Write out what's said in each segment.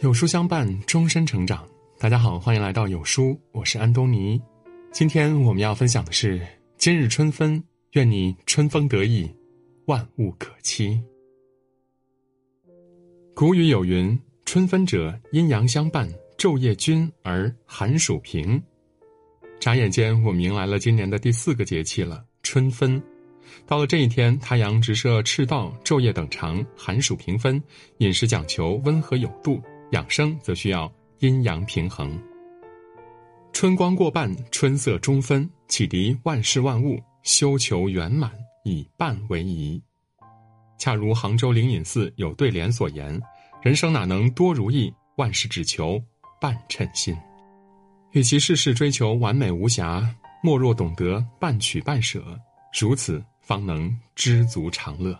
有书相伴，终身成长。大家好，欢迎来到有书，我是安东尼。今天我们要分享的是今日春分，愿你春风得意，万物可期。古语有云：“春分者，阴阳相伴，昼夜均而寒暑平。”眨眼间，我们迎来了今年的第四个节气了——春分。到了这一天，太阳直射赤道，昼夜等长，寒暑平分，饮食讲求温和有度。养生则需要阴阳平衡。春光过半，春色中分，启迪万事万物，修求圆满，以半为宜。恰如杭州灵隐寺有对联所言：“人生哪能多如意，万事只求半称心。”与其事事追求完美无瑕，莫若懂得半取半舍，如此方能知足常乐。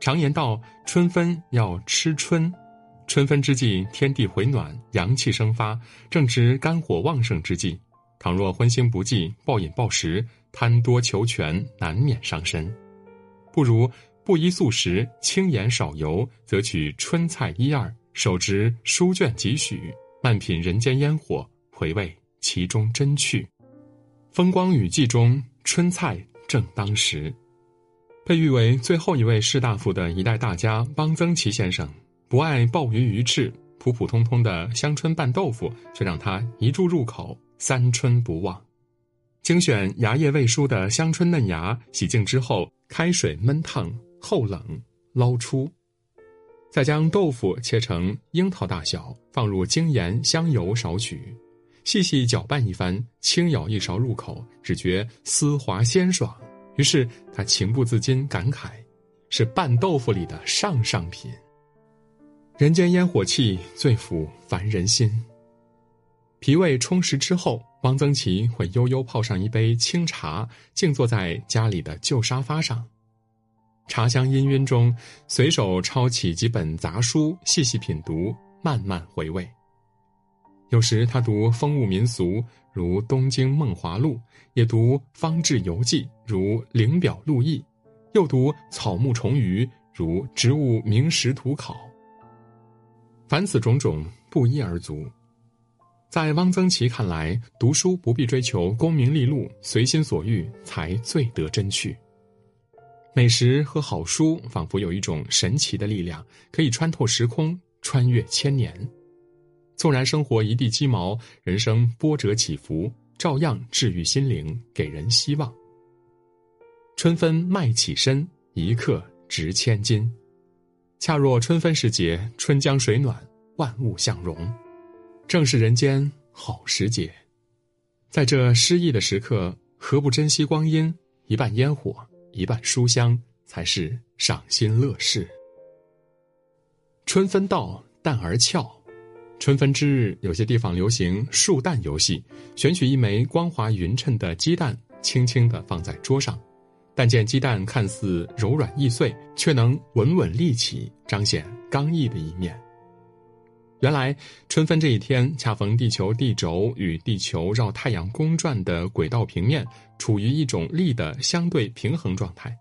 常言道：“春分要吃春。”春分之际，天地回暖，阳气生发，正值肝火旺盛之际。倘若荤腥不忌，暴饮暴食，贪多求全，难免伤身。不如不依素食，轻盐少油，则取春菜一二，手执书卷几许，慢品人间烟火，回味其中真趣。风光雨霁中，春菜正当时。被誉为最后一位士大夫的一代大家汪曾祺先生。不爱鲍鱼鱼翅，普普通通的香椿拌豆腐却让他一注入口三春不忘。精选芽叶未熟的香椿嫩芽，洗净之后开水焖烫后冷捞出，再将豆腐切成樱桃大小，放入精盐香油少许，细细搅拌一番，轻舀一勺入口，只觉丝滑鲜爽。于是他情不自禁感慨：是拌豆腐里的上上品。人间烟火气最抚凡人心。脾胃充实之后，汪曾祺会悠悠泡上一杯清茶，静坐在家里的旧沙发上，茶香氤氲中，随手抄起几本杂书，细细品读，慢慢回味。有时他读风物民俗，如《东京梦华录》，也读方志游记，如《灵表录异》，又读草木虫鱼，如《植物名实图考》。凡此种种，不一而足。在汪曾祺看来，读书不必追求功名利禄，随心所欲才最得真趣。美食和好书仿佛有一种神奇的力量，可以穿透时空，穿越千年。纵然生活一地鸡毛，人生波折起伏，照样治愈心灵，给人希望。春分麦起身，一刻值千金。恰若春分时节，春江水暖，万物向荣，正是人间好时节。在这诗意的时刻，何不珍惜光阴？一半烟火，一半书香，才是赏心乐事。春分到，蛋儿俏。春分之日，有些地方流行数蛋游戏，选取一枚光滑匀称的鸡蛋，轻轻地放在桌上。但见鸡蛋看似柔软易碎，却能稳稳立起，彰显刚毅的一面。原来春分这一天，恰逢地球地轴与地球绕太阳公转的轨道平面处于一种力的相对平衡状态，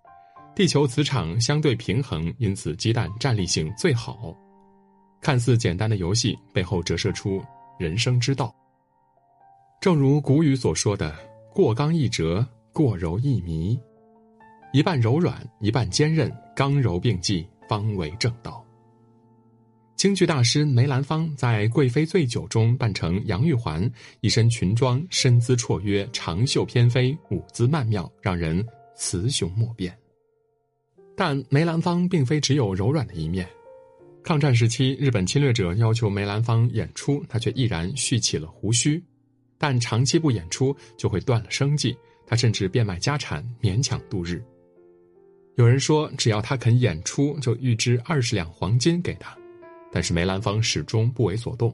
地球磁场相对平衡，因此鸡蛋站立性最好。看似简单的游戏，背后折射出人生之道。正如古语所说的：“过刚易折，过柔易迷。”一半柔软，一半坚韧，刚柔并济，方为正道。京剧大师梅兰芳在《贵妃醉酒》中扮成杨玉环，一身裙装，身姿绰约，长袖翩飞，舞姿曼妙，让人雌雄莫辨。但梅兰芳并非只有柔软的一面。抗战时期，日本侵略者要求梅兰芳演出，他却毅然蓄起了胡须。但长期不演出，就会断了生计，他甚至变卖家产，勉强度日。有人说，只要他肯演出，就预支二十两黄金给他。但是梅兰芳始终不为所动，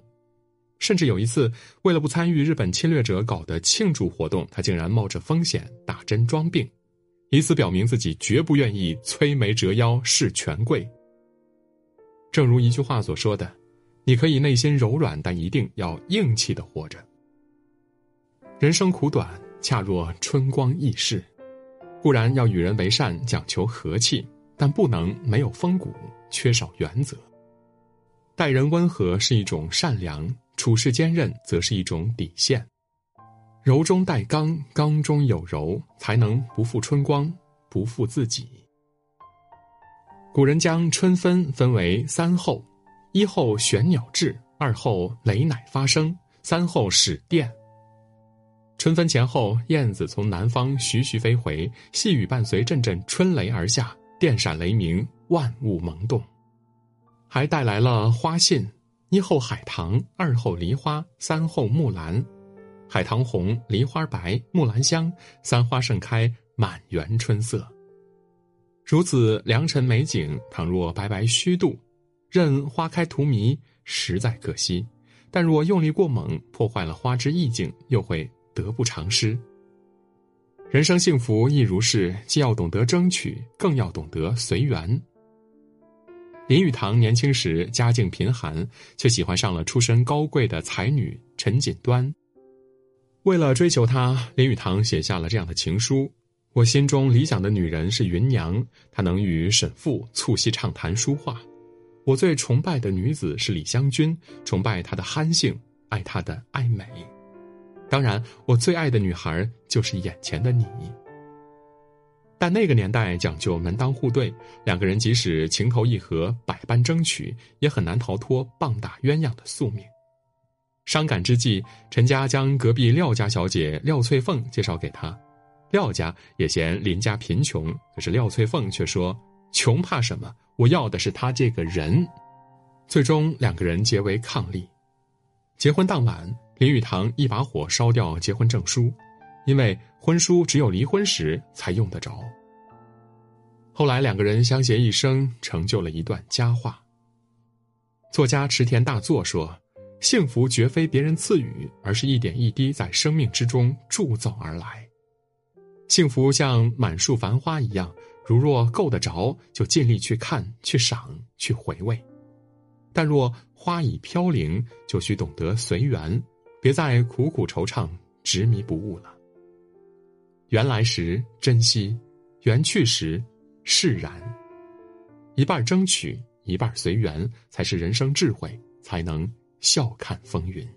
甚至有一次，为了不参与日本侵略者搞的庆祝活动，他竟然冒着风险打针装病，以此表明自己绝不愿意摧眉折腰事权贵。正如一句话所说的：“你可以内心柔软，但一定要硬气的活着。”人生苦短，恰若春光易逝。固然要与人为善，讲求和气，但不能没有风骨，缺少原则。待人温和是一种善良，处事坚韧则是一种底线。柔中带刚，刚中有柔，才能不负春光，不负自己。古人将春分分为三候：一候玄鸟至，二候雷乃发生，三候始电。春分前后，燕子从南方徐徐飞回，细雨伴随阵阵春雷而下，电闪雷鸣，万物萌动，还带来了花信：一候海棠，二候梨花，三候木兰。海棠红，梨花白，木兰香，三花盛开，满园春色。如此良辰美景，倘若白白虚度，任花开荼蘼，实在可惜；但若用力过猛，破坏了花之意境，又会。得不偿失。人生幸福亦如是，既要懂得争取，更要懂得随缘。林语堂年轻时家境贫寒，却喜欢上了出身高贵的才女陈锦端。为了追求她，林语堂写下了这样的情书：“我心中理想的女人是芸娘，她能与沈复促膝畅谈书画。我最崇拜的女子是李香君，崇拜她的憨性，爱她的爱美。”当然，我最爱的女孩就是眼前的你。但那个年代讲究门当户对，两个人即使情投意合，百般争取，也很难逃脱棒打鸳鸯的宿命。伤感之际，陈家将隔壁廖家小姐廖翠凤介绍给他，廖家也嫌林家贫穷，可是廖翠凤却说：“穷怕什么？我要的是他这个人。”最终，两个人结为伉俪。结婚当晚。林语堂一把火烧掉结婚证书，因为婚书只有离婚时才用得着。后来两个人相携一生，成就了一段佳话。作家池田大作说：“幸福绝非别人赐予，而是一点一滴在生命之中铸造而来。幸福像满树繁花一样，如若够得着，就尽力去看、去赏、去回味；但若花已飘零，就需懂得随缘。”别再苦苦惆怅、执迷不悟了。缘来时珍惜，缘去时释然。一半争取，一半随缘，才是人生智慧，才能笑看风云。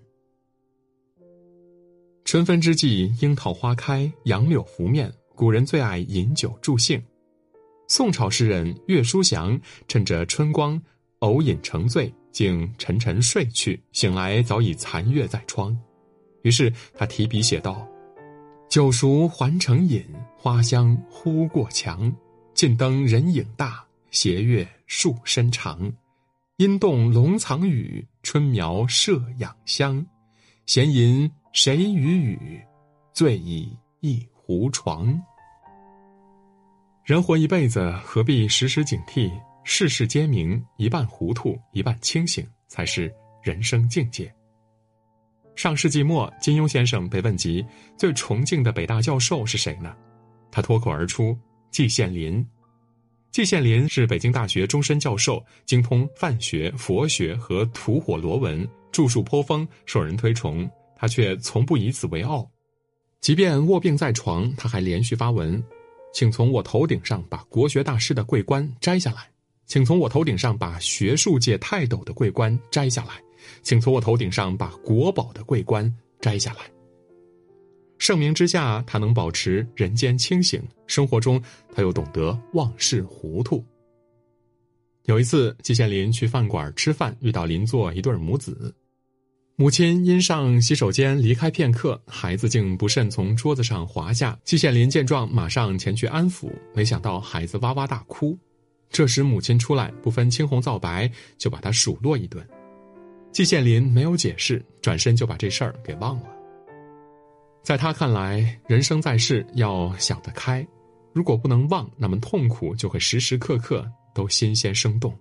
春分之际，樱桃花开，杨柳拂面，古人最爱饮酒助兴。宋朝诗人岳书祥趁着春光，偶饮成醉。竟沉沉睡去，醒来早已残月在窗。于是他提笔写道：“酒熟还成饮，花香忽过墙。近灯人影大，斜月树身长。阴洞龙藏雨，春苗射养香。闲吟谁与语？醉倚一壶床。”人活一辈子，何必时时警惕？世事皆明，一半糊涂，一半清醒，才是人生境界。上世纪末，金庸先生被问及最崇敬的北大教授是谁呢？他脱口而出：季羡林。季羡林是北京大学终身教授，精通范学、佛学和吐火罗文，著述颇丰，受人推崇。他却从不以此为傲，即便卧病在床，他还连续发文：“请从我头顶上把国学大师的桂冠摘下来。”请从我头顶上把学术界泰斗的桂冠摘下来，请从我头顶上把国宝的桂冠摘下来。盛名之下，他能保持人间清醒；生活中，他又懂得忘事糊涂。有一次，季羡林去饭馆吃饭，遇到邻座一对母子，母亲因上洗手间离开片刻，孩子竟不慎从桌子上滑下。季羡林见状，马上前去安抚，没想到孩子哇哇大哭。这时，母亲出来，不分青红皂白，就把他数落一顿。季羡林没有解释，转身就把这事儿给忘了。在他看来，人生在世要想得开，如果不能忘，那么痛苦就会时时刻刻都新鲜生动。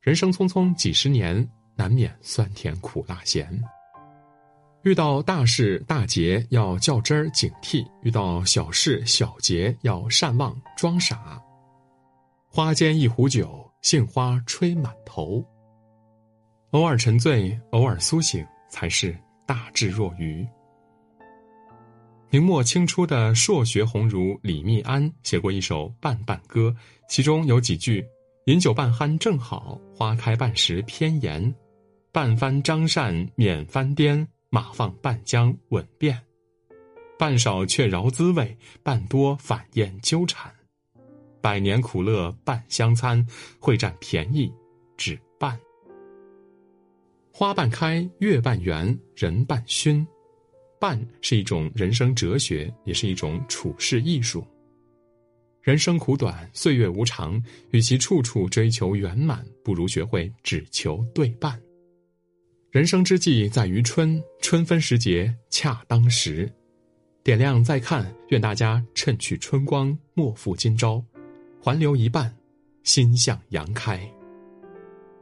人生匆匆几十年，难免酸甜苦辣咸。遇到大事大节要较真儿警惕，遇到小事小节要善忘装傻。花间一壶酒，杏花吹满头。偶尔沉醉，偶尔苏醒，才是大智若愚。明末清初的硕学鸿儒李密庵写过一首《半半歌》，其中有几句：“饮酒半酣正好，花开半时偏妍。半翻张扇免翻颠，马放半江稳便。半少却饶滋味，半多反厌纠缠。百年苦乐半相参，会占便宜只半。花半开，月半圆，人半醺。半是一种人生哲学，也是一种处世艺术。人生苦短，岁月无常，与其处处追求圆满，不如学会只求对半。人生之计在于春，春分时节恰当时。点亮再看，愿大家趁去春光，莫负今朝，环流一半，心向阳开。